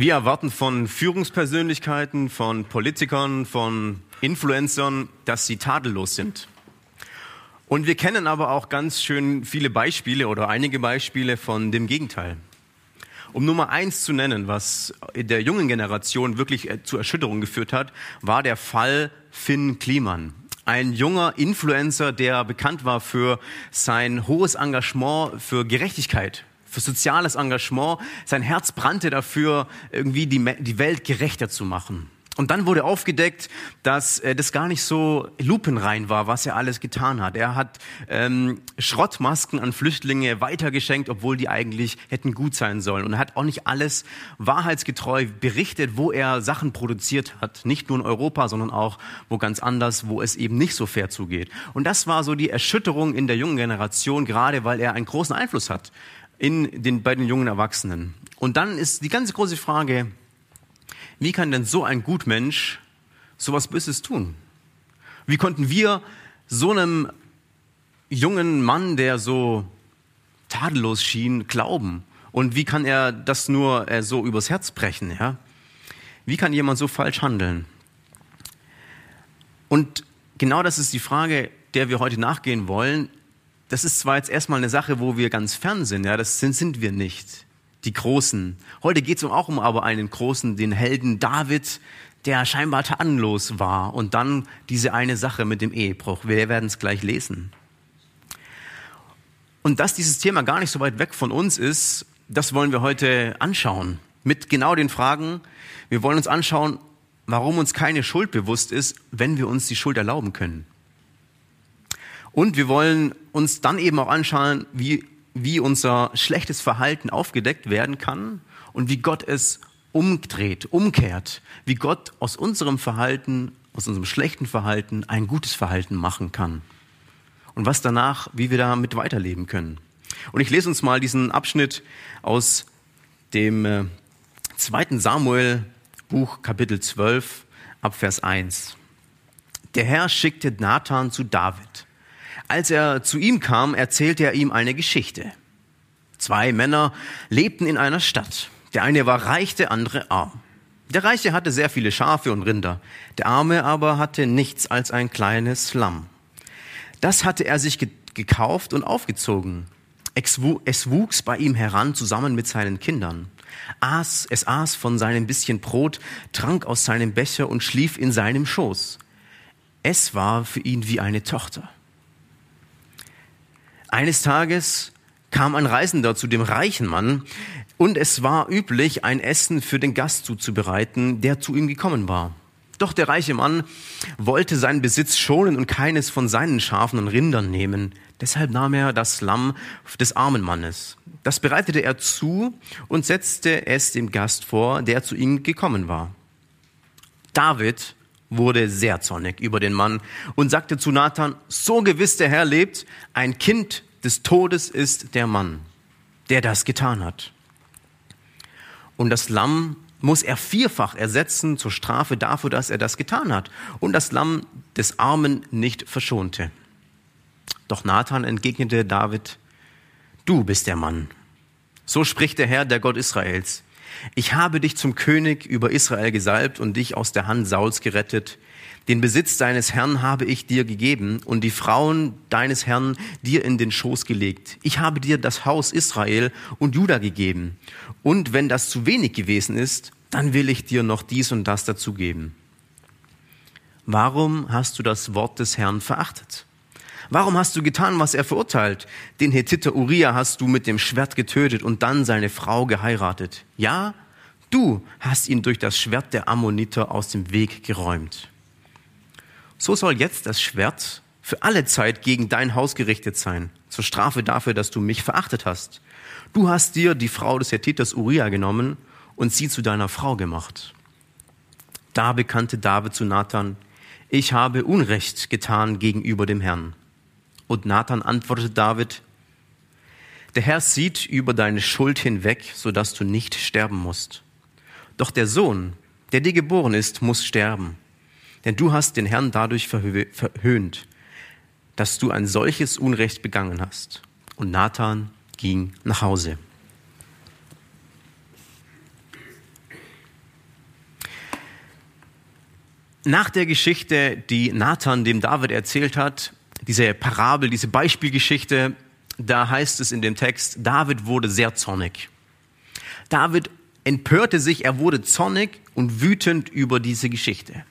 Wir erwarten von Führungspersönlichkeiten, von Politikern, von Influencern, dass sie tadellos sind. Und wir kennen aber auch ganz schön viele Beispiele oder einige Beispiele von dem Gegenteil. Um Nummer eins zu nennen, was in der jungen Generation wirklich äh, zu Erschütterung geführt hat, war der Fall Finn Kliman. Ein junger Influencer, der bekannt war für sein hohes Engagement für Gerechtigkeit, für soziales Engagement. Sein Herz brannte dafür, irgendwie die, die Welt gerechter zu machen. Und dann wurde aufgedeckt, dass äh, das gar nicht so lupenrein war, was er alles getan hat. Er hat ähm, Schrottmasken an Flüchtlinge weitergeschenkt, obwohl die eigentlich hätten gut sein sollen. Und er hat auch nicht alles wahrheitsgetreu berichtet, wo er Sachen produziert hat. Nicht nur in Europa, sondern auch wo ganz anders, wo es eben nicht so fair zugeht. Und das war so die Erschütterung in der jungen Generation, gerade weil er einen großen Einfluss hat in den, bei den jungen Erwachsenen. Und dann ist die ganze große Frage, wie kann denn so ein Gutmensch sowas Böses tun? Wie konnten wir so einem jungen Mann, der so tadellos schien, glauben? Und wie kann er das nur äh, so übers Herz brechen? Ja? Wie kann jemand so falsch handeln? Und genau das ist die Frage, der wir heute nachgehen wollen das ist zwar jetzt erstmal eine Sache, wo wir ganz fern sind, ja, das sind, sind wir nicht. Die Großen. Heute geht es auch um aber einen Großen, den Helden David, der scheinbar tatenlos war. Und dann diese eine Sache mit dem Ehebruch. Wir werden es gleich lesen. Und dass dieses Thema gar nicht so weit weg von uns ist, das wollen wir heute anschauen. Mit genau den Fragen. Wir wollen uns anschauen, warum uns keine Schuld bewusst ist, wenn wir uns die Schuld erlauben können. Und wir wollen uns dann eben auch anschauen, wie, wie unser schlechtes Verhalten aufgedeckt werden kann und wie Gott es umdreht, umkehrt, wie Gott aus unserem Verhalten, aus unserem schlechten Verhalten ein gutes Verhalten machen kann. Und was danach, wie wir damit weiterleben können. Und ich lese uns mal diesen Abschnitt aus dem äh, zweiten Samuel Buch Kapitel 12 ab Vers 1. Der Herr schickte Nathan zu David als er zu ihm kam, erzählte er ihm eine Geschichte. Zwei Männer lebten in einer Stadt. Der eine war reich, der andere arm. Der Reiche hatte sehr viele Schafe und Rinder. Der Arme aber hatte nichts als ein kleines Lamm. Das hatte er sich gekauft und aufgezogen. Es wuchs bei ihm heran zusammen mit seinen Kindern. Aß, es aß von seinem bisschen Brot, trank aus seinem Becher und schlief in seinem Schoß. Es war für ihn wie eine Tochter. Eines Tages kam ein Reisender zu dem reichen Mann und es war üblich, ein Essen für den Gast zuzubereiten, der zu ihm gekommen war. Doch der reiche Mann wollte seinen Besitz schonen und keines von seinen Schafen und Rindern nehmen. Deshalb nahm er das Lamm des armen Mannes. Das bereitete er zu und setzte es dem Gast vor, der zu ihm gekommen war. David wurde sehr zornig über den Mann und sagte zu Nathan, so gewiss der Herr lebt, ein Kind des Todes ist der Mann, der das getan hat. Und das Lamm muss er vierfach ersetzen zur Strafe dafür, dass er das getan hat und das Lamm des Armen nicht verschonte. Doch Nathan entgegnete David, du bist der Mann. So spricht der Herr, der Gott Israels. Ich habe dich zum König über Israel gesalbt und dich aus der Hand Sauls gerettet. Den Besitz deines Herrn habe ich dir gegeben und die Frauen deines Herrn dir in den Schoß gelegt. Ich habe dir das Haus Israel und Juda gegeben. Und wenn das zu wenig gewesen ist, dann will ich dir noch dies und das dazugeben. Warum hast du das Wort des Herrn verachtet? Warum hast du getan, was er verurteilt? Den Hethiter Uriah hast du mit dem Schwert getötet und dann seine Frau geheiratet. Ja, du hast ihn durch das Schwert der Ammoniter aus dem Weg geräumt. So soll jetzt das Schwert für alle Zeit gegen dein Haus gerichtet sein, zur Strafe dafür, dass du mich verachtet hast. Du hast dir die Frau des Hethiters Uriah genommen und sie zu deiner Frau gemacht. Da bekannte David zu Nathan, ich habe Unrecht getan gegenüber dem Herrn. Und Nathan antwortete David, der Herr sieht über deine Schuld hinweg, so dass du nicht sterben musst. Doch der Sohn, der dir geboren ist, muss sterben. Denn du hast den Herrn dadurch verhöhnt, dass du ein solches Unrecht begangen hast. Und Nathan ging nach Hause. Nach der Geschichte, die Nathan dem David erzählt hat, diese Parabel, diese Beispielgeschichte, da heißt es in dem Text, David wurde sehr zornig. David empörte sich, er wurde zornig und wütend über diese Geschichte.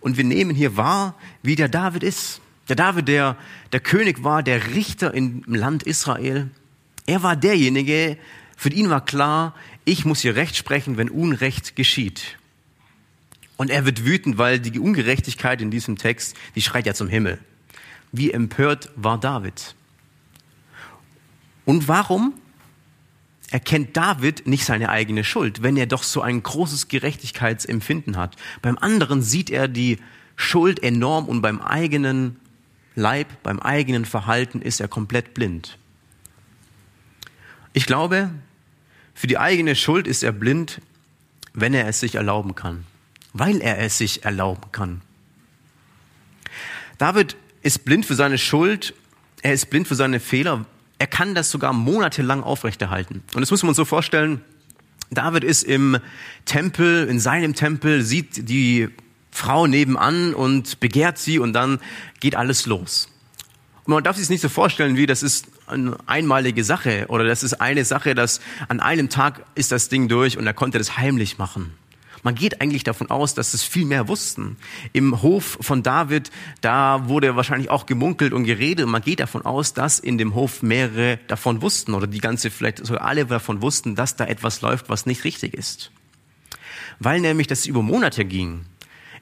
Und wir nehmen hier wahr, wie der David ist. Der David, der der König war, der Richter im Land Israel. Er war derjenige, für ihn war klar, ich muss hier Recht sprechen, wenn Unrecht geschieht. Und er wird wütend, weil die Ungerechtigkeit in diesem Text, die schreit ja zum Himmel. Wie empört war David? Und warum erkennt David nicht seine eigene Schuld, wenn er doch so ein großes Gerechtigkeitsempfinden hat? Beim anderen sieht er die Schuld enorm und beim eigenen Leib, beim eigenen Verhalten ist er komplett blind. Ich glaube, für die eigene Schuld ist er blind, wenn er es sich erlauben kann weil er es sich erlauben kann. David ist blind für seine Schuld, er ist blind für seine Fehler, er kann das sogar monatelang aufrechterhalten. Und das muss man uns so vorstellen, David ist im Tempel, in seinem Tempel, sieht die Frau nebenan und begehrt sie und dann geht alles los. Und man darf sich nicht so vorstellen, wie das ist eine einmalige Sache oder das ist eine Sache, dass an einem Tag ist das Ding durch und er konnte das heimlich machen. Man geht eigentlich davon aus, dass es viel mehr wussten. Im Hof von David, da wurde wahrscheinlich auch gemunkelt und geredet. Man geht davon aus, dass in dem Hof mehrere davon wussten oder die ganze, vielleicht sogar alle davon wussten, dass da etwas läuft, was nicht richtig ist. Weil nämlich das über Monate ging.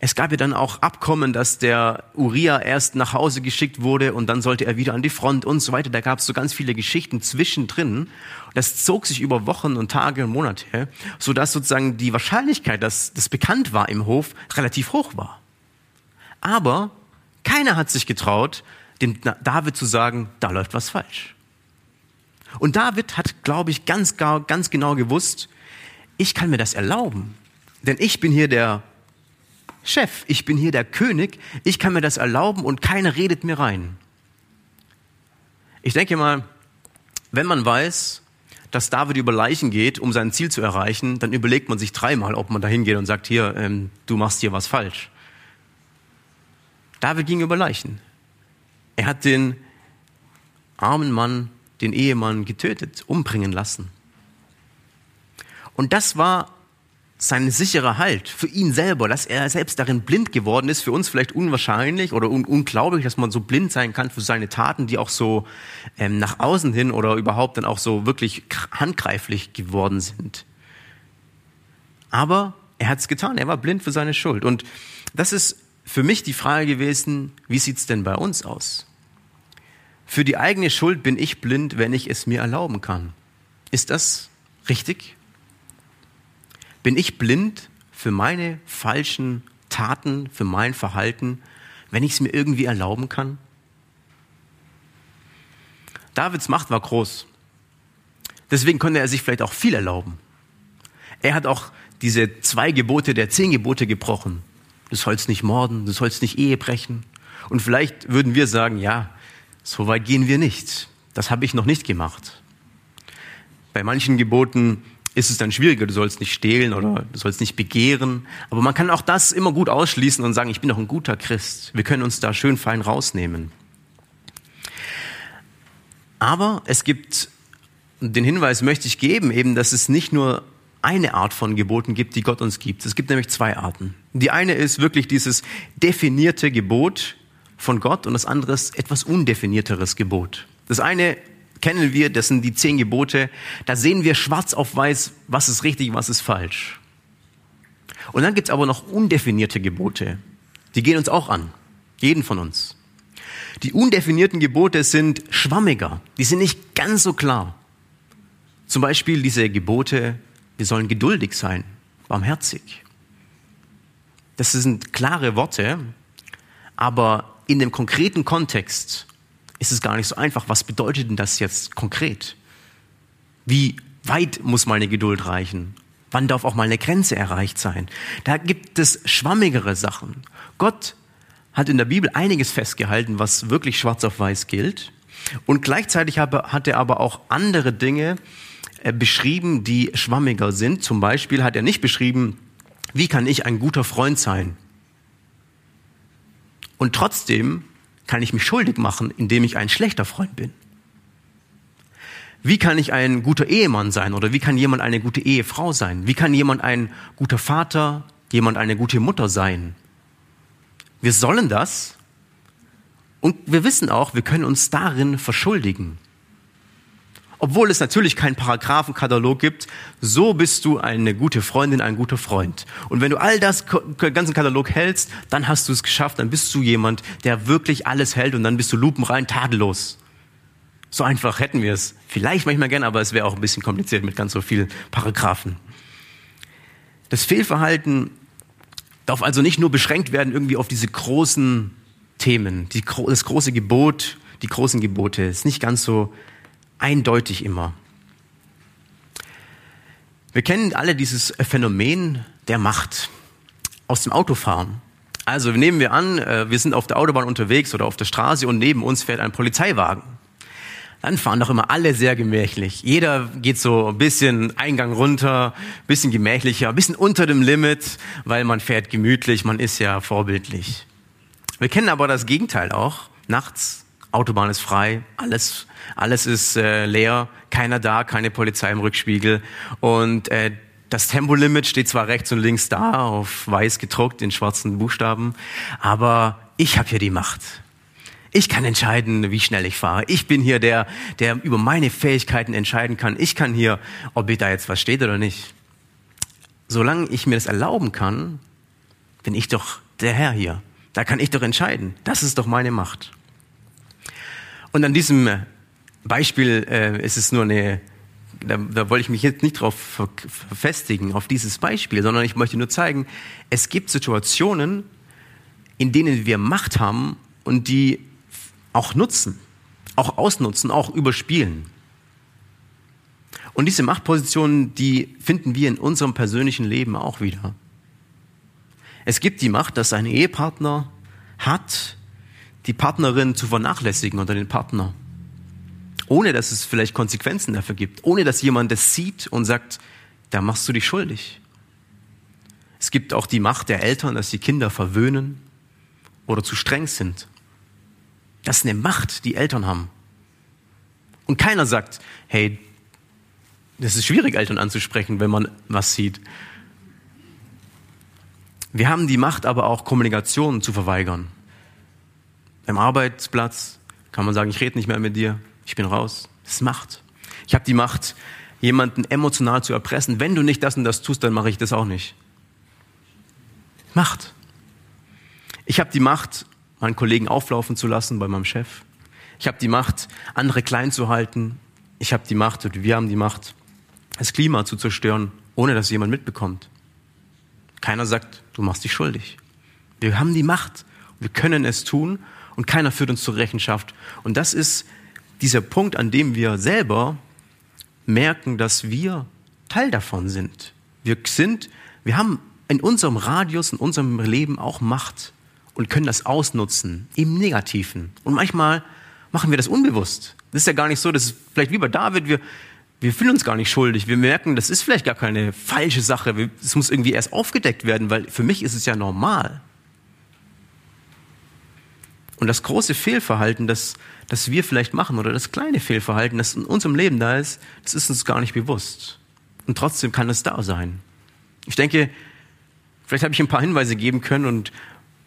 Es gab ja dann auch Abkommen, dass der Uriah erst nach Hause geschickt wurde und dann sollte er wieder an die Front und so weiter. Da gab es so ganz viele Geschichten zwischendrin. Das zog sich über Wochen und Tage und Monate, so dass sozusagen die Wahrscheinlichkeit, dass das bekannt war im Hof, relativ hoch war. Aber keiner hat sich getraut, dem David zu sagen, da läuft was falsch. Und David hat, glaube ich, ganz, ganz genau gewusst, ich kann mir das erlauben. Denn ich bin hier der Chef, ich bin hier der König, ich kann mir das erlauben und keiner redet mir rein. Ich denke mal, wenn man weiß, dass David über Leichen geht, um sein Ziel zu erreichen, dann überlegt man sich dreimal, ob man da hingeht und sagt, hier, ähm, du machst hier was falsch. David ging über Leichen. Er hat den armen Mann, den Ehemann getötet, umbringen lassen. Und das war sein sicherer Halt für ihn selber, dass er selbst darin blind geworden ist, für uns vielleicht unwahrscheinlich oder un unglaublich, dass man so blind sein kann für seine Taten, die auch so ähm, nach außen hin oder überhaupt dann auch so wirklich handgreiflich geworden sind. Aber er hat es getan, er war blind für seine Schuld. Und das ist für mich die Frage gewesen, wie sieht's denn bei uns aus? Für die eigene Schuld bin ich blind, wenn ich es mir erlauben kann. Ist das richtig? Bin ich blind für meine falschen Taten, für mein Verhalten, wenn ich es mir irgendwie erlauben kann? Davids Macht war groß. Deswegen konnte er sich vielleicht auch viel erlauben. Er hat auch diese zwei Gebote der zehn Gebote gebrochen. Du sollst nicht morden, du sollst nicht Ehe brechen. Und vielleicht würden wir sagen, ja, so weit gehen wir nicht. Das habe ich noch nicht gemacht. Bei manchen Geboten ist es dann schwieriger. Du sollst nicht stehlen oder du sollst nicht begehren. Aber man kann auch das immer gut ausschließen und sagen, ich bin doch ein guter Christ. Wir können uns da schön fein rausnehmen. Aber es gibt, den Hinweis möchte ich geben, eben, dass es nicht nur eine Art von Geboten gibt, die Gott uns gibt. Es gibt nämlich zwei Arten. Die eine ist wirklich dieses definierte Gebot von Gott und das andere ist etwas undefinierteres Gebot. Das eine kennen wir, das sind die zehn Gebote. Da sehen wir schwarz auf weiß, was ist richtig, was ist falsch. Und dann gibt's aber noch undefinierte Gebote. Die gehen uns auch an. Jeden von uns. Die undefinierten Gebote sind schwammiger. Die sind nicht ganz so klar. Zum Beispiel diese Gebote, wir sollen geduldig sein, barmherzig. Das sind klare Worte, aber in dem konkreten Kontext ist es gar nicht so einfach. Was bedeutet denn das jetzt konkret? Wie weit muss meine Geduld reichen? Wann darf auch mal eine Grenze erreicht sein? Da gibt es schwammigere Sachen. Gott hat in der Bibel einiges festgehalten, was wirklich schwarz auf weiß gilt. Und gleichzeitig hat er aber auch andere Dinge äh, beschrieben, die schwammiger sind. Zum Beispiel hat er nicht beschrieben, wie kann ich ein guter Freund sein? Und trotzdem kann ich mich schuldig machen, indem ich ein schlechter Freund bin. Wie kann ich ein guter Ehemann sein oder wie kann jemand eine gute Ehefrau sein? Wie kann jemand ein guter Vater, jemand eine gute Mutter sein? Wir sollen das und wir wissen auch, wir können uns darin verschuldigen. Obwohl es natürlich keinen Paragraphenkatalog gibt, so bist du eine gute Freundin, ein guter Freund. Und wenn du all das ganzen Katalog hältst, dann hast du es geschafft, dann bist du jemand, der wirklich alles hält und dann bist du lupenrein tadellos. So einfach hätten wir es. Vielleicht manchmal gern, aber es wäre auch ein bisschen kompliziert mit ganz so vielen Paragraphen. Das Fehlverhalten darf also nicht nur beschränkt werden irgendwie auf diese großen Themen, die, das große Gebot, die großen Gebote. Ist nicht ganz so eindeutig immer. Wir kennen alle dieses Phänomen der Macht aus dem Autofahren. Also nehmen wir an, äh, wir sind auf der Autobahn unterwegs oder auf der Straße und neben uns fährt ein Polizeiwagen dann fahren doch immer alle sehr gemächlich. Jeder geht so ein bisschen Eingang runter, ein bisschen gemächlicher, ein bisschen unter dem Limit, weil man fährt gemütlich, man ist ja vorbildlich. Wir kennen aber das Gegenteil auch. Nachts, Autobahn ist frei, alles, alles ist äh, leer, keiner da, keine Polizei im Rückspiegel und äh, das Tempolimit steht zwar rechts und links da, auf weiß gedruckt in schwarzen Buchstaben, aber ich habe hier die Macht. Ich kann entscheiden, wie schnell ich fahre. Ich bin hier der, der über meine Fähigkeiten entscheiden kann. Ich kann hier, ob da jetzt was steht oder nicht. Solange ich mir das erlauben kann, bin ich doch der Herr hier. Da kann ich doch entscheiden. Das ist doch meine Macht. Und an diesem Beispiel äh, ist es nur eine, da, da wollte ich mich jetzt nicht drauf verfestigen, auf dieses Beispiel, sondern ich möchte nur zeigen, es gibt Situationen, in denen wir Macht haben und die auch nutzen, auch ausnutzen, auch überspielen. Und diese Machtpositionen, die finden wir in unserem persönlichen Leben auch wieder. Es gibt die Macht, dass ein Ehepartner hat, die Partnerin zu vernachlässigen oder den Partner. Ohne dass es vielleicht Konsequenzen dafür gibt. Ohne dass jemand das sieht und sagt, da machst du dich schuldig. Es gibt auch die Macht der Eltern, dass die Kinder verwöhnen oder zu streng sind. Das ist eine Macht, die Eltern haben. Und keiner sagt, hey, das ist schwierig, Eltern anzusprechen, wenn man was sieht. Wir haben die Macht aber auch, Kommunikation zu verweigern. Beim Arbeitsplatz kann man sagen, ich rede nicht mehr mit dir, ich bin raus. Das ist Macht. Ich habe die Macht, jemanden emotional zu erpressen. Wenn du nicht das und das tust, dann mache ich das auch nicht. Macht. Ich habe die Macht, meinen Kollegen auflaufen zu lassen bei meinem Chef. Ich habe die Macht, andere klein zu halten. Ich habe die Macht, und wir haben die Macht, das Klima zu zerstören, ohne dass jemand mitbekommt. Keiner sagt, du machst dich schuldig. Wir haben die Macht, wir können es tun und keiner führt uns zur Rechenschaft. Und das ist dieser Punkt, an dem wir selber merken, dass wir Teil davon sind. Wir sind, wir haben in unserem Radius, in unserem Leben auch Macht und können das ausnutzen im Negativen. Und manchmal machen wir das unbewusst. Das ist ja gar nicht so, das ist vielleicht wie bei David, wir, wir fühlen uns gar nicht schuldig. Wir merken, das ist vielleicht gar keine falsche Sache. Es muss irgendwie erst aufgedeckt werden, weil für mich ist es ja normal. Und das große Fehlverhalten, das, das wir vielleicht machen, oder das kleine Fehlverhalten, das in unserem Leben da ist, das ist uns gar nicht bewusst. Und trotzdem kann es da sein. Ich denke, vielleicht habe ich ein paar Hinweise geben können und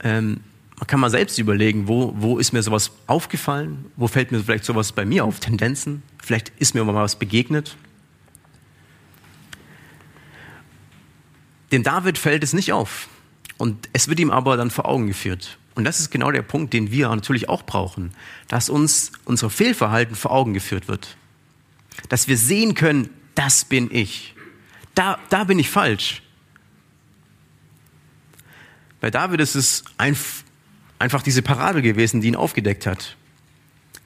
ähm, man kann mal selbst überlegen, wo, wo ist mir sowas aufgefallen? Wo fällt mir vielleicht sowas bei mir auf? Tendenzen? Vielleicht ist mir mal was begegnet. Dem David fällt es nicht auf. Und es wird ihm aber dann vor Augen geführt. Und das ist genau der Punkt, den wir natürlich auch brauchen. Dass uns unser Fehlverhalten vor Augen geführt wird. Dass wir sehen können, das bin ich. Da, da bin ich falsch. Bei David ist es einfach diese Parabel gewesen, die ihn aufgedeckt hat.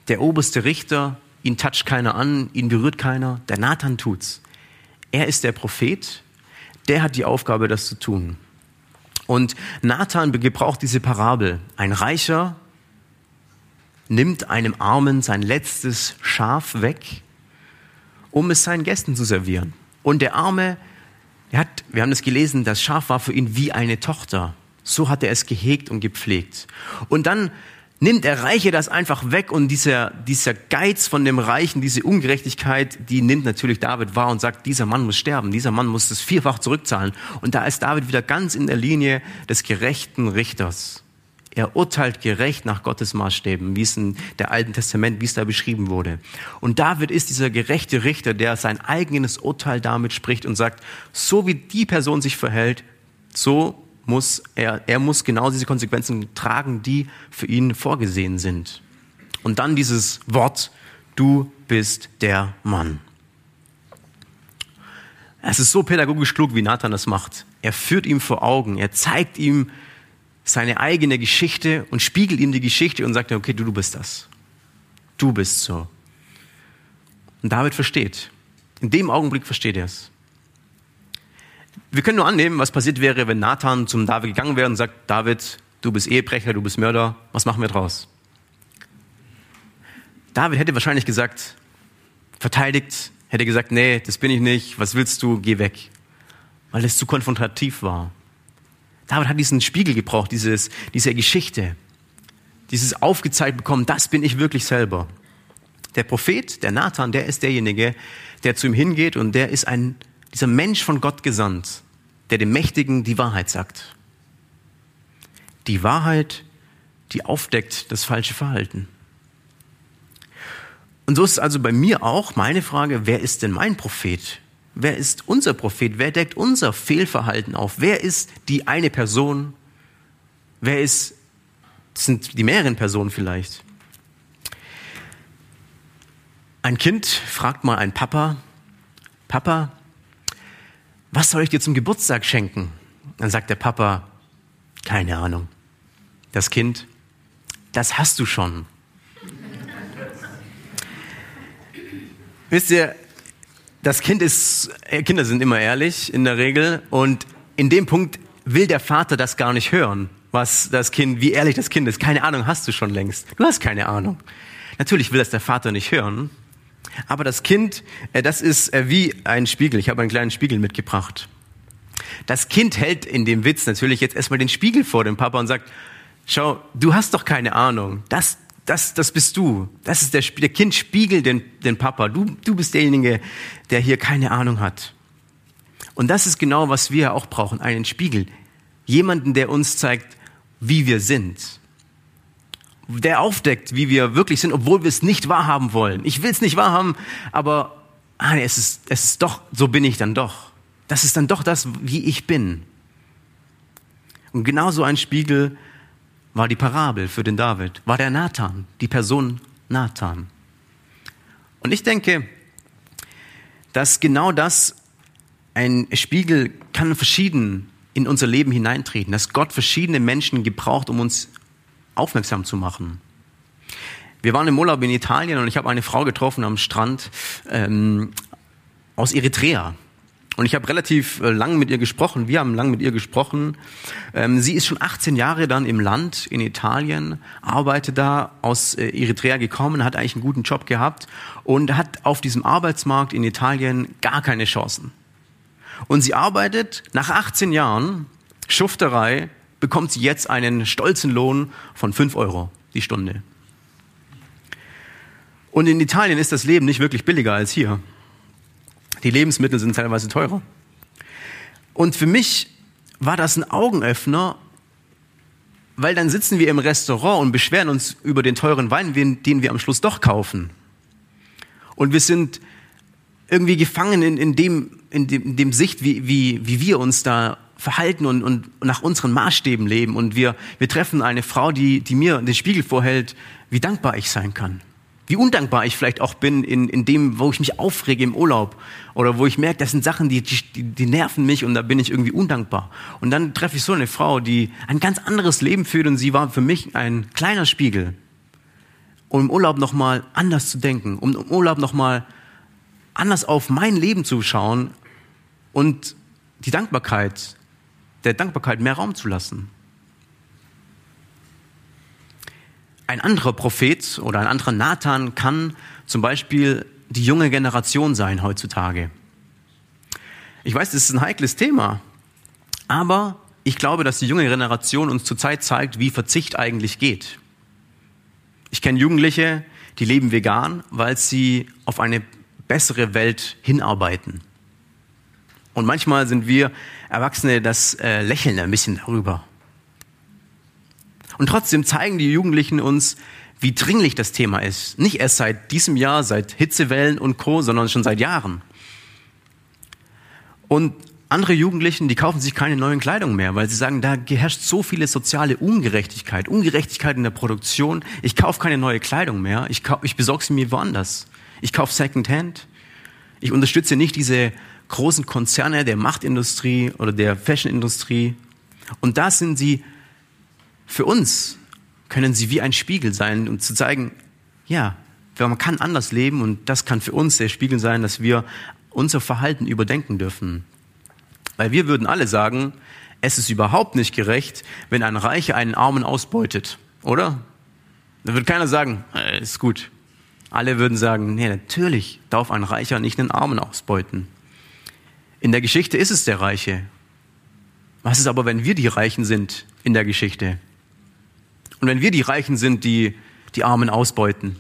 Der oberste Richter, ihn toucht keiner an, ihn berührt keiner, der Nathan tut's. Er ist der Prophet, der hat die Aufgabe, das zu tun. Und Nathan gebraucht diese Parabel. Ein Reicher nimmt einem Armen sein letztes Schaf weg, um es seinen Gästen zu servieren. Und der Arme, er hat, wir haben es gelesen, das Schaf war für ihn wie eine Tochter. So hat er es gehegt und gepflegt. Und dann nimmt der Reiche das einfach weg und dieser, dieser Geiz von dem Reichen, diese Ungerechtigkeit, die nimmt natürlich David wahr und sagt, dieser Mann muss sterben, dieser Mann muss es vierfach zurückzahlen. Und da ist David wieder ganz in der Linie des gerechten Richters. Er urteilt gerecht nach Gottes Maßstäben, wie es in der Alten Testament, wie es da beschrieben wurde. Und David ist dieser gerechte Richter, der sein eigenes Urteil damit spricht und sagt, so wie die Person sich verhält, so muss er, er muss genau diese Konsequenzen tragen, die für ihn vorgesehen sind. Und dann dieses Wort, du bist der Mann. Es ist so pädagogisch klug, wie Nathan das macht. Er führt ihm vor Augen, er zeigt ihm seine eigene Geschichte und spiegelt ihm die Geschichte und sagt, okay, du, du bist das. Du bist so. Und David versteht. In dem Augenblick versteht er es. Wir können nur annehmen, was passiert wäre, wenn Nathan zum David gegangen wäre und sagt, David, du bist Ehebrecher, du bist Mörder, was machen wir draus? David hätte wahrscheinlich gesagt, verteidigt, hätte gesagt, nee, das bin ich nicht, was willst du, geh weg. Weil es zu konfrontativ war. David hat diesen Spiegel gebraucht, dieses, diese Geschichte, dieses aufgezeigt bekommen, das bin ich wirklich selber. Der Prophet, der Nathan, der ist derjenige, der zu ihm hingeht und der ist ein, dieser Mensch von Gott gesandt, der dem Mächtigen die Wahrheit sagt. Die Wahrheit, die aufdeckt das falsche Verhalten. Und so ist also bei mir auch meine Frage, wer ist denn mein Prophet? Wer ist unser Prophet? Wer deckt unser Fehlverhalten auf? Wer ist die eine Person? Wer ist, sind die mehreren Personen vielleicht? Ein Kind fragt mal einen Papa, Papa, was soll ich dir zum Geburtstag schenken? Dann sagt der Papa, keine Ahnung. Das Kind, das hast du schon. Wisst ihr, das Kind ist, Kinder sind immer ehrlich in der Regel und in dem Punkt will der Vater das gar nicht hören, was das Kind, wie ehrlich das Kind ist. Keine Ahnung hast du schon längst. Du hast keine Ahnung. Natürlich will das der Vater nicht hören, aber das Kind, äh, das ist äh, wie ein Spiegel. Ich habe einen kleinen Spiegel mitgebracht. Das Kind hält in dem Witz natürlich jetzt erstmal den Spiegel vor dem Papa und sagt, schau, du hast doch keine Ahnung. Das, das, das bist du. Das ist der, der Kind spiegelt den, den Papa. Du, du bist derjenige, der hier keine Ahnung hat. Und das ist genau, was wir auch brauchen, einen Spiegel. Jemanden, der uns zeigt, wie wir sind. Der aufdeckt, wie wir wirklich sind, obwohl wir es nicht wahrhaben wollen. Ich will es nicht wahrhaben, aber ah, es, ist, es ist doch, so bin ich dann doch. Das ist dann doch das, wie ich bin. Und genauso ein Spiegel war die Parabel für den David, war der Nathan, die Person Nathan. Und ich denke, dass genau das ein Spiegel kann verschieden in unser Leben hineintreten, dass Gott verschiedene Menschen gebraucht, um uns aufmerksam zu machen. Wir waren im Urlaub in Italien und ich habe eine Frau getroffen am Strand ähm, aus Eritrea. Und ich habe relativ äh, lang mit ihr gesprochen. Wir haben lang mit ihr gesprochen. Ähm, sie ist schon 18 Jahre dann im Land in Italien, arbeitet da aus äh, Eritrea gekommen, hat eigentlich einen guten Job gehabt und hat auf diesem Arbeitsmarkt in Italien gar keine Chancen. Und sie arbeitet nach 18 Jahren Schufterei, bekommt sie jetzt einen stolzen Lohn von 5 Euro die Stunde. Und in Italien ist das Leben nicht wirklich billiger als hier. Die Lebensmittel sind teilweise teurer. Und für mich war das ein Augenöffner, weil dann sitzen wir im Restaurant und beschweren uns über den teuren Wein, den wir am Schluss doch kaufen. Und wir sind irgendwie gefangen in, in, dem, in, dem, in dem Sicht, wie, wie, wie wir uns da verhalten und, und nach unseren Maßstäben leben. Und wir, wir treffen eine Frau, die, die mir den Spiegel vorhält, wie dankbar ich sein kann wie undankbar ich vielleicht auch bin in, in dem, wo ich mich aufrege im Urlaub oder wo ich merke, das sind Sachen, die, die, die nerven mich und da bin ich irgendwie undankbar. Und dann treffe ich so eine Frau, die ein ganz anderes Leben führt und sie war für mich ein kleiner Spiegel, um im Urlaub nochmal anders zu denken, um im Urlaub nochmal anders auf mein Leben zu schauen und die Dankbarkeit, der Dankbarkeit mehr Raum zu lassen. Ein anderer Prophet oder ein anderer Nathan kann zum Beispiel die junge Generation sein heutzutage. Ich weiß, das ist ein heikles Thema, aber ich glaube, dass die junge Generation uns zurzeit zeigt, wie Verzicht eigentlich geht. Ich kenne Jugendliche, die leben vegan, weil sie auf eine bessere Welt hinarbeiten. Und manchmal sind wir Erwachsene das äh, Lächeln ein bisschen darüber. Und trotzdem zeigen die Jugendlichen uns, wie dringlich das Thema ist. Nicht erst seit diesem Jahr, seit Hitzewellen und Co., sondern schon seit Jahren. Und andere Jugendlichen, die kaufen sich keine neuen Kleidung mehr, weil sie sagen, da herrscht so viele soziale Ungerechtigkeit, Ungerechtigkeit in der Produktion. Ich kaufe keine neue Kleidung mehr, ich, ich besorge sie mir woanders. Ich kaufe Secondhand. Ich unterstütze nicht diese großen Konzerne der Machtindustrie oder der Fashionindustrie. Und da sind sie für uns können sie wie ein Spiegel sein, um zu zeigen, ja, man kann anders leben und das kann für uns der Spiegel sein, dass wir unser Verhalten überdenken dürfen. Weil wir würden alle sagen, es ist überhaupt nicht gerecht, wenn ein Reicher einen Armen ausbeutet, oder? Da wird keiner sagen, äh, ist gut. Alle würden sagen, nee, natürlich darf ein Reicher nicht einen Armen ausbeuten. In der Geschichte ist es der Reiche. Was ist aber, wenn wir die Reichen sind in der Geschichte? Und wenn wir die Reichen sind, die die Armen ausbeuten,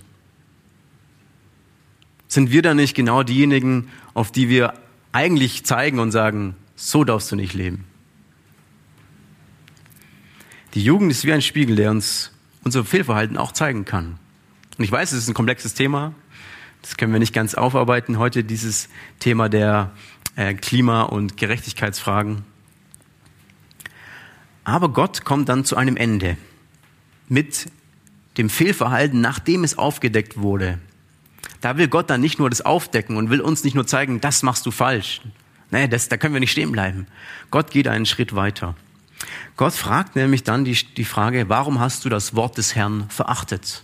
sind wir dann nicht genau diejenigen, auf die wir eigentlich zeigen und sagen, so darfst du nicht leben? Die Jugend ist wie ein Spiegel, der uns unser Fehlverhalten auch zeigen kann. Und ich weiß, es ist ein komplexes Thema. Das können wir nicht ganz aufarbeiten heute, dieses Thema der äh, Klima- und Gerechtigkeitsfragen. Aber Gott kommt dann zu einem Ende mit dem Fehlverhalten, nachdem es aufgedeckt wurde. Da will Gott dann nicht nur das aufdecken und will uns nicht nur zeigen, das machst du falsch. Nee, das, da können wir nicht stehen bleiben. Gott geht einen Schritt weiter. Gott fragt nämlich dann die, die Frage, warum hast du das Wort des Herrn verachtet?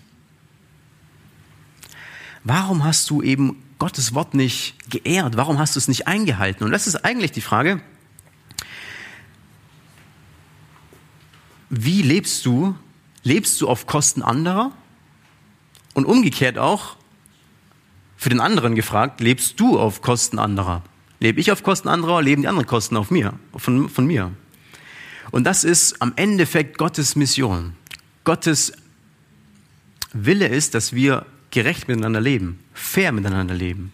Warum hast du eben Gottes Wort nicht geehrt? Warum hast du es nicht eingehalten? Und das ist eigentlich die Frage, wie lebst du lebst du auf Kosten anderer? Und umgekehrt auch, für den anderen gefragt, lebst du auf Kosten anderer? Lebe ich auf Kosten anderer, leben die anderen Kosten auf mir, von, von mir? Und das ist am Endeffekt Gottes Mission. Gottes Wille ist, dass wir gerecht miteinander leben, fair miteinander leben.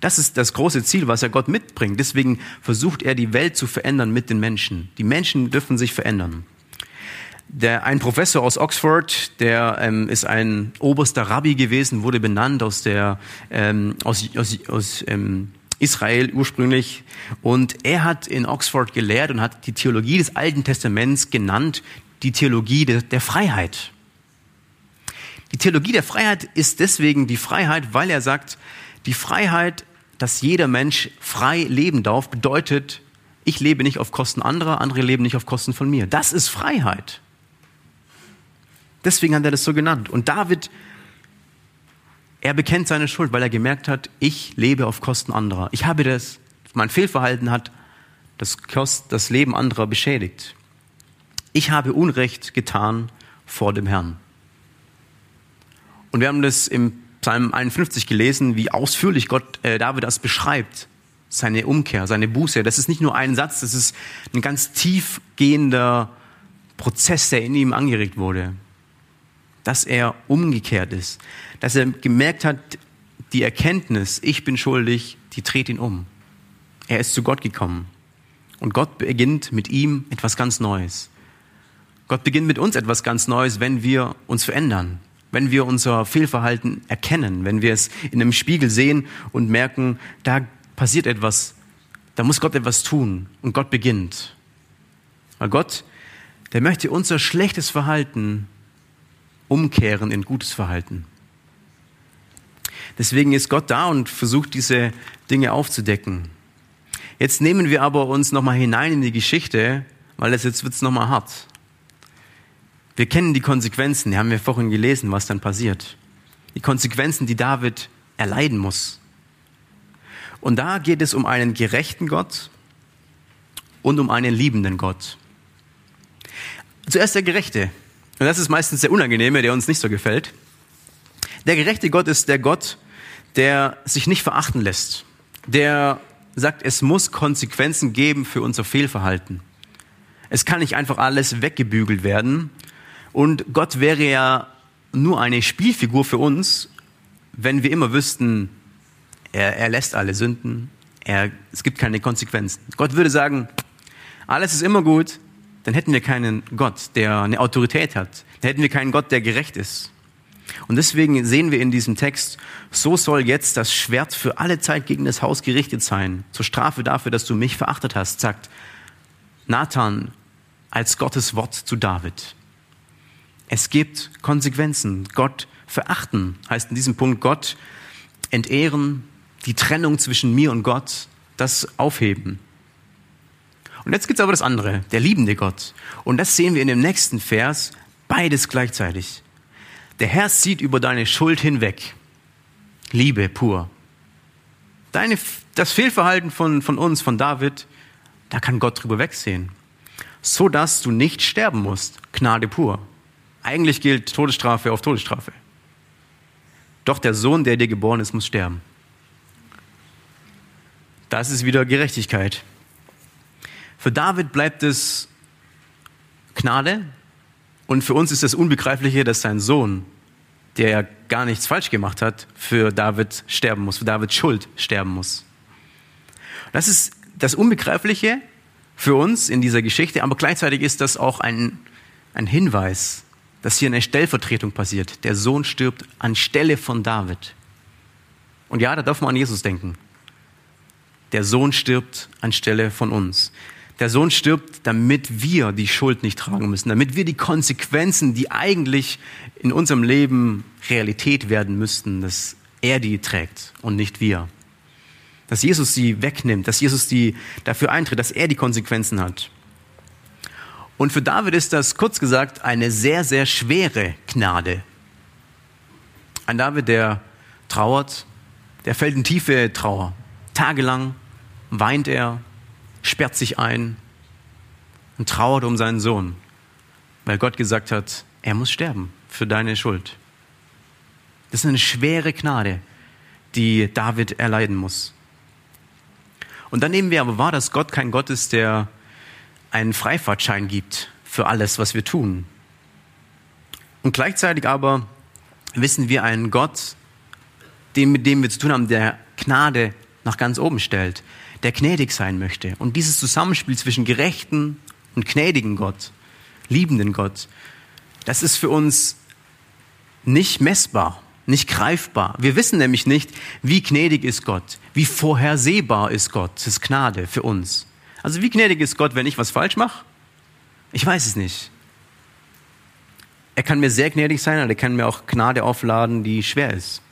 Das ist das große Ziel, was er Gott mitbringt. Deswegen versucht er, die Welt zu verändern mit den Menschen. Die Menschen dürfen sich verändern. Der, ein Professor aus Oxford, der ähm, ist ein oberster Rabbi gewesen, wurde benannt aus, der, ähm, aus, aus, aus ähm, Israel ursprünglich. Und er hat in Oxford gelehrt und hat die Theologie des Alten Testaments genannt, die Theologie de, der Freiheit. Die Theologie der Freiheit ist deswegen die Freiheit, weil er sagt, die Freiheit, dass jeder Mensch frei leben darf, bedeutet, ich lebe nicht auf Kosten anderer, andere leben nicht auf Kosten von mir. Das ist Freiheit. Deswegen hat er das so genannt. Und David, er bekennt seine Schuld, weil er gemerkt hat, ich lebe auf Kosten anderer. Ich habe das, mein Fehlverhalten hat das, Kost, das Leben anderer beschädigt. Ich habe Unrecht getan vor dem Herrn. Und wir haben das im Psalm 51 gelesen, wie ausführlich Gott äh, David das beschreibt. Seine Umkehr, seine Buße. Das ist nicht nur ein Satz, das ist ein ganz tiefgehender Prozess, der in ihm angeregt wurde dass er umgekehrt ist, dass er gemerkt hat, die Erkenntnis, ich bin schuldig, die dreht ihn um. Er ist zu Gott gekommen. Und Gott beginnt mit ihm etwas ganz Neues. Gott beginnt mit uns etwas ganz Neues, wenn wir uns verändern, wenn wir unser Fehlverhalten erkennen, wenn wir es in einem Spiegel sehen und merken, da passiert etwas, da muss Gott etwas tun und Gott beginnt. Weil Gott, der möchte unser schlechtes Verhalten umkehren in gutes Verhalten. Deswegen ist Gott da und versucht diese Dinge aufzudecken. Jetzt nehmen wir aber uns nochmal hinein in die Geschichte, weil das jetzt wird's nochmal hart. Wir kennen die Konsequenzen, die haben wir vorhin gelesen, was dann passiert. Die Konsequenzen, die David erleiden muss. Und da geht es um einen gerechten Gott und um einen liebenden Gott. Zuerst der Gerechte. Und das ist meistens der Unangenehme, der uns nicht so gefällt. Der gerechte Gott ist der Gott, der sich nicht verachten lässt. Der sagt, es muss Konsequenzen geben für unser Fehlverhalten. Es kann nicht einfach alles weggebügelt werden. Und Gott wäre ja nur eine Spielfigur für uns, wenn wir immer wüssten, er, er lässt alle Sünden, er, es gibt keine Konsequenzen. Gott würde sagen, alles ist immer gut, dann hätten wir keinen Gott, der eine Autorität hat. Dann hätten wir keinen Gott, der gerecht ist. Und deswegen sehen wir in diesem Text, so soll jetzt das Schwert für alle Zeit gegen das Haus gerichtet sein, zur Strafe dafür, dass du mich verachtet hast, sagt Nathan als Gottes Wort zu David. Es gibt Konsequenzen. Gott verachten heißt in diesem Punkt Gott entehren, die Trennung zwischen mir und Gott, das aufheben. Und jetzt gibt es aber das andere, der liebende Gott. Und das sehen wir in dem nächsten Vers, beides gleichzeitig. Der Herr sieht über deine Schuld hinweg. Liebe pur. Deine, das Fehlverhalten von, von uns, von David, da kann Gott drüber wegsehen. So dass du nicht sterben musst. Gnade pur. Eigentlich gilt Todesstrafe auf Todesstrafe. Doch der Sohn, der dir geboren ist, muss sterben. Das ist wieder Gerechtigkeit. Für David bleibt es Gnade und für uns ist das Unbegreifliche, dass sein Sohn, der ja gar nichts falsch gemacht hat, für David sterben muss, für Davids Schuld sterben muss. Das ist das Unbegreifliche für uns in dieser Geschichte, aber gleichzeitig ist das auch ein, ein Hinweis dass hier eine Stellvertretung passiert. Der Sohn stirbt anstelle von David. Und ja, da darf man an Jesus denken. Der Sohn stirbt anstelle von uns. Der Sohn stirbt, damit wir die Schuld nicht tragen müssen, damit wir die Konsequenzen, die eigentlich in unserem Leben Realität werden müssten, dass er die trägt und nicht wir. Dass Jesus sie wegnimmt, dass Jesus die dafür eintritt, dass er die Konsequenzen hat. Und für David ist das kurz gesagt eine sehr, sehr schwere Gnade. Ein David, der trauert, der fällt in tiefe Trauer. Tagelang weint er, sperrt sich ein und trauert um seinen Sohn, weil Gott gesagt hat, er muss sterben für deine Schuld. Das ist eine schwere Gnade, die David erleiden muss. Und dann nehmen wir aber wahr, dass Gott kein Gott ist, der einen Freifahrtschein gibt für alles, was wir tun. Und gleichzeitig aber wissen wir einen Gott, den, mit dem wir zu tun haben, der Gnade nach ganz oben stellt, der gnädig sein möchte. Und dieses Zusammenspiel zwischen gerechten und gnädigen Gott, liebenden Gott, das ist für uns nicht messbar, nicht greifbar. Wir wissen nämlich nicht, wie gnädig ist Gott, wie vorhersehbar ist Gottes Gnade für uns. Also wie gnädig ist Gott, wenn ich was falsch mache? Ich weiß es nicht. Er kann mir sehr gnädig sein, aber er kann mir auch Gnade aufladen, die schwer ist.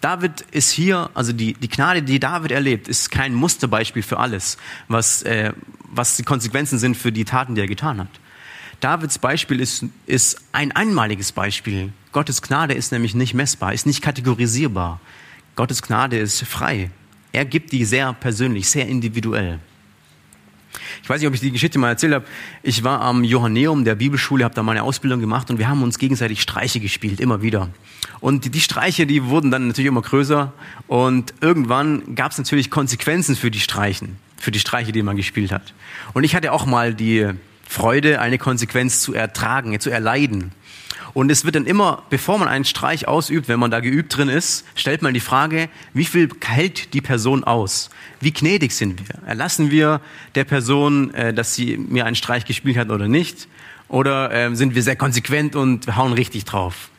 David ist hier, also die, die Gnade, die David erlebt, ist kein Musterbeispiel für alles, was, äh, was die Konsequenzen sind für die Taten, die er getan hat. Davids Beispiel ist, ist ein einmaliges Beispiel. Gottes Gnade ist nämlich nicht messbar, ist nicht kategorisierbar. Gottes Gnade ist frei. Er gibt die sehr persönlich, sehr individuell. Ich weiß nicht, ob ich die Geschichte mal erzählt habe. Ich war am Johanneum der Bibelschule, habe da meine Ausbildung gemacht und wir haben uns gegenseitig Streiche gespielt, immer wieder. Und die, die Streiche, die wurden dann natürlich immer größer und irgendwann gab es natürlich Konsequenzen für die Streichen, für die Streiche, die man gespielt hat. Und ich hatte auch mal die Freude, eine Konsequenz zu ertragen, zu erleiden. Und es wird dann immer, bevor man einen Streich ausübt, wenn man da geübt drin ist, stellt man die Frage, wie viel hält die Person aus? Wie gnädig sind wir? Erlassen wir der Person, äh, dass sie mir einen Streich gespielt hat oder nicht? Oder äh, sind wir sehr konsequent und hauen richtig drauf?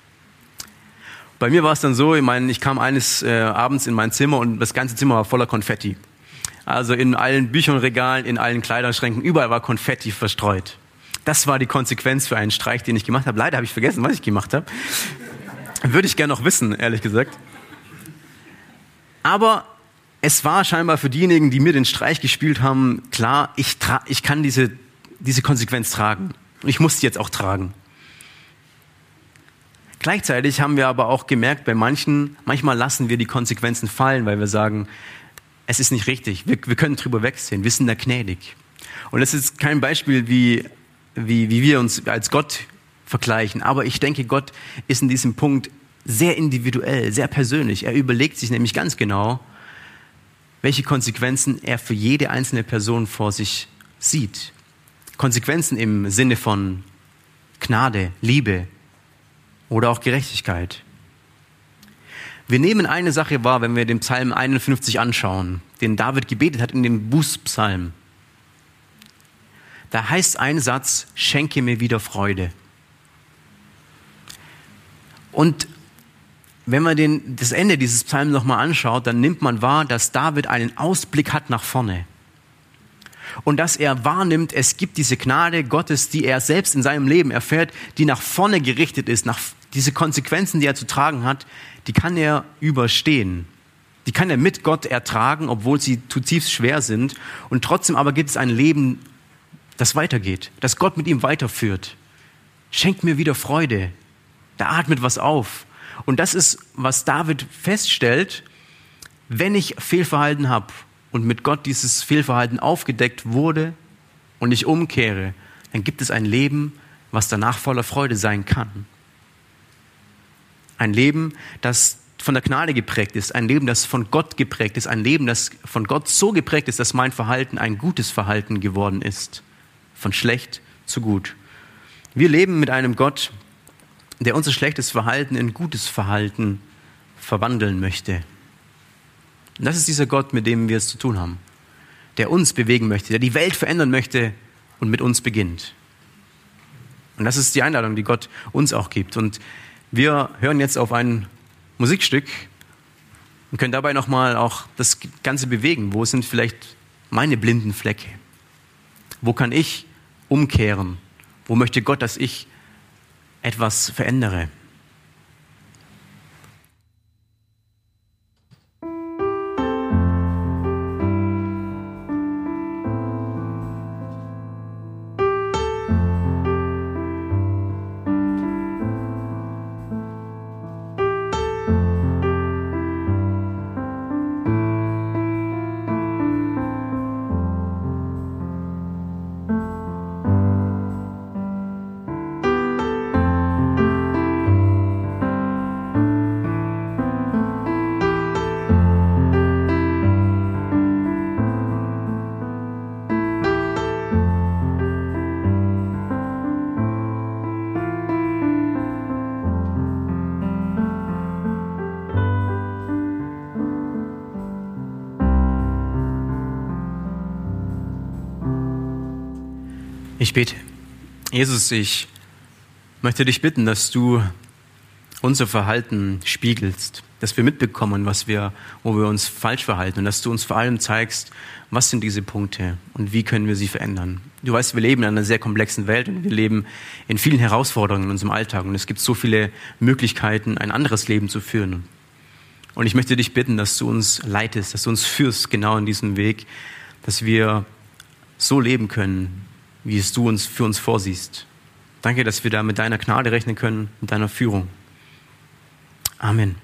Bei mir war es dann so, ich meine, ich kam eines äh, Abends in mein Zimmer und das ganze Zimmer war voller Konfetti. Also in allen Büchernregalen, in allen Kleiderschränken, überall war Konfetti verstreut. Das war die Konsequenz für einen Streich, den ich gemacht habe. Leider habe ich vergessen, was ich gemacht habe. Würde ich gerne noch wissen, ehrlich gesagt. Aber es war scheinbar für diejenigen, die mir den Streich gespielt haben, klar, ich, ich kann diese, diese Konsequenz tragen. Ich muss die jetzt auch tragen. Gleichzeitig haben wir aber auch gemerkt, bei manchen, manchmal lassen wir die Konsequenzen fallen, weil wir sagen, es ist nicht richtig, wir, wir können drüber wegsehen, wir sind da gnädig. Und das ist kein Beispiel, wie, wie, wie wir uns als Gott vergleichen, aber ich denke, Gott ist in diesem Punkt sehr individuell, sehr persönlich. Er überlegt sich nämlich ganz genau, welche Konsequenzen er für jede einzelne Person vor sich sieht. Konsequenzen im Sinne von Gnade, Liebe, oder auch Gerechtigkeit. Wir nehmen eine Sache wahr, wenn wir den Psalm 51 anschauen, den David gebetet hat in dem Bußpsalm. Da heißt ein Satz, schenke mir wieder Freude. Und wenn man den, das Ende dieses Psalms nochmal anschaut, dann nimmt man wahr, dass David einen Ausblick hat nach vorne. Und dass er wahrnimmt, es gibt diese Gnade Gottes, die er selbst in seinem Leben erfährt, die nach vorne gerichtet ist, nach, diese Konsequenzen, die er zu tragen hat, die kann er überstehen. Die kann er mit Gott ertragen, obwohl sie zutiefst schwer sind. Und trotzdem aber gibt es ein Leben, das weitergeht, das Gott mit ihm weiterführt. Schenkt mir wieder Freude. Da atmet was auf. Und das ist, was David feststellt, wenn ich Fehlverhalten habe und mit Gott dieses Fehlverhalten aufgedeckt wurde und ich umkehre, dann gibt es ein Leben, was danach voller Freude sein kann. Ein Leben, das von der Gnade geprägt ist, ein Leben, das von Gott geprägt ist, ein Leben, das von Gott so geprägt ist, dass mein Verhalten ein gutes Verhalten geworden ist, von schlecht zu gut. Wir leben mit einem Gott, der unser schlechtes Verhalten in gutes Verhalten verwandeln möchte. Und das ist dieser Gott, mit dem wir es zu tun haben, der uns bewegen möchte, der die Welt verändern möchte und mit uns beginnt. Und das ist die Einladung, die Gott uns auch gibt. Und wir hören jetzt auf ein Musikstück und können dabei nochmal auch das Ganze bewegen. Wo sind vielleicht meine blinden Flecke? Wo kann ich umkehren? Wo möchte Gott, dass ich etwas verändere? Ich bete. Jesus, ich möchte dich bitten, dass du unser Verhalten spiegelst, dass wir mitbekommen, was wir, wo wir uns falsch verhalten und dass du uns vor allem zeigst, was sind diese Punkte und wie können wir sie verändern. Du weißt, wir leben in einer sehr komplexen Welt und wir leben in vielen Herausforderungen in unserem Alltag und es gibt so viele Möglichkeiten, ein anderes Leben zu führen. Und ich möchte dich bitten, dass du uns leitest, dass du uns führst genau in diesem Weg, dass wir so leben können, wie es du uns für uns vorsiehst. Danke, dass wir da mit deiner Gnade rechnen können, mit deiner Führung. Amen.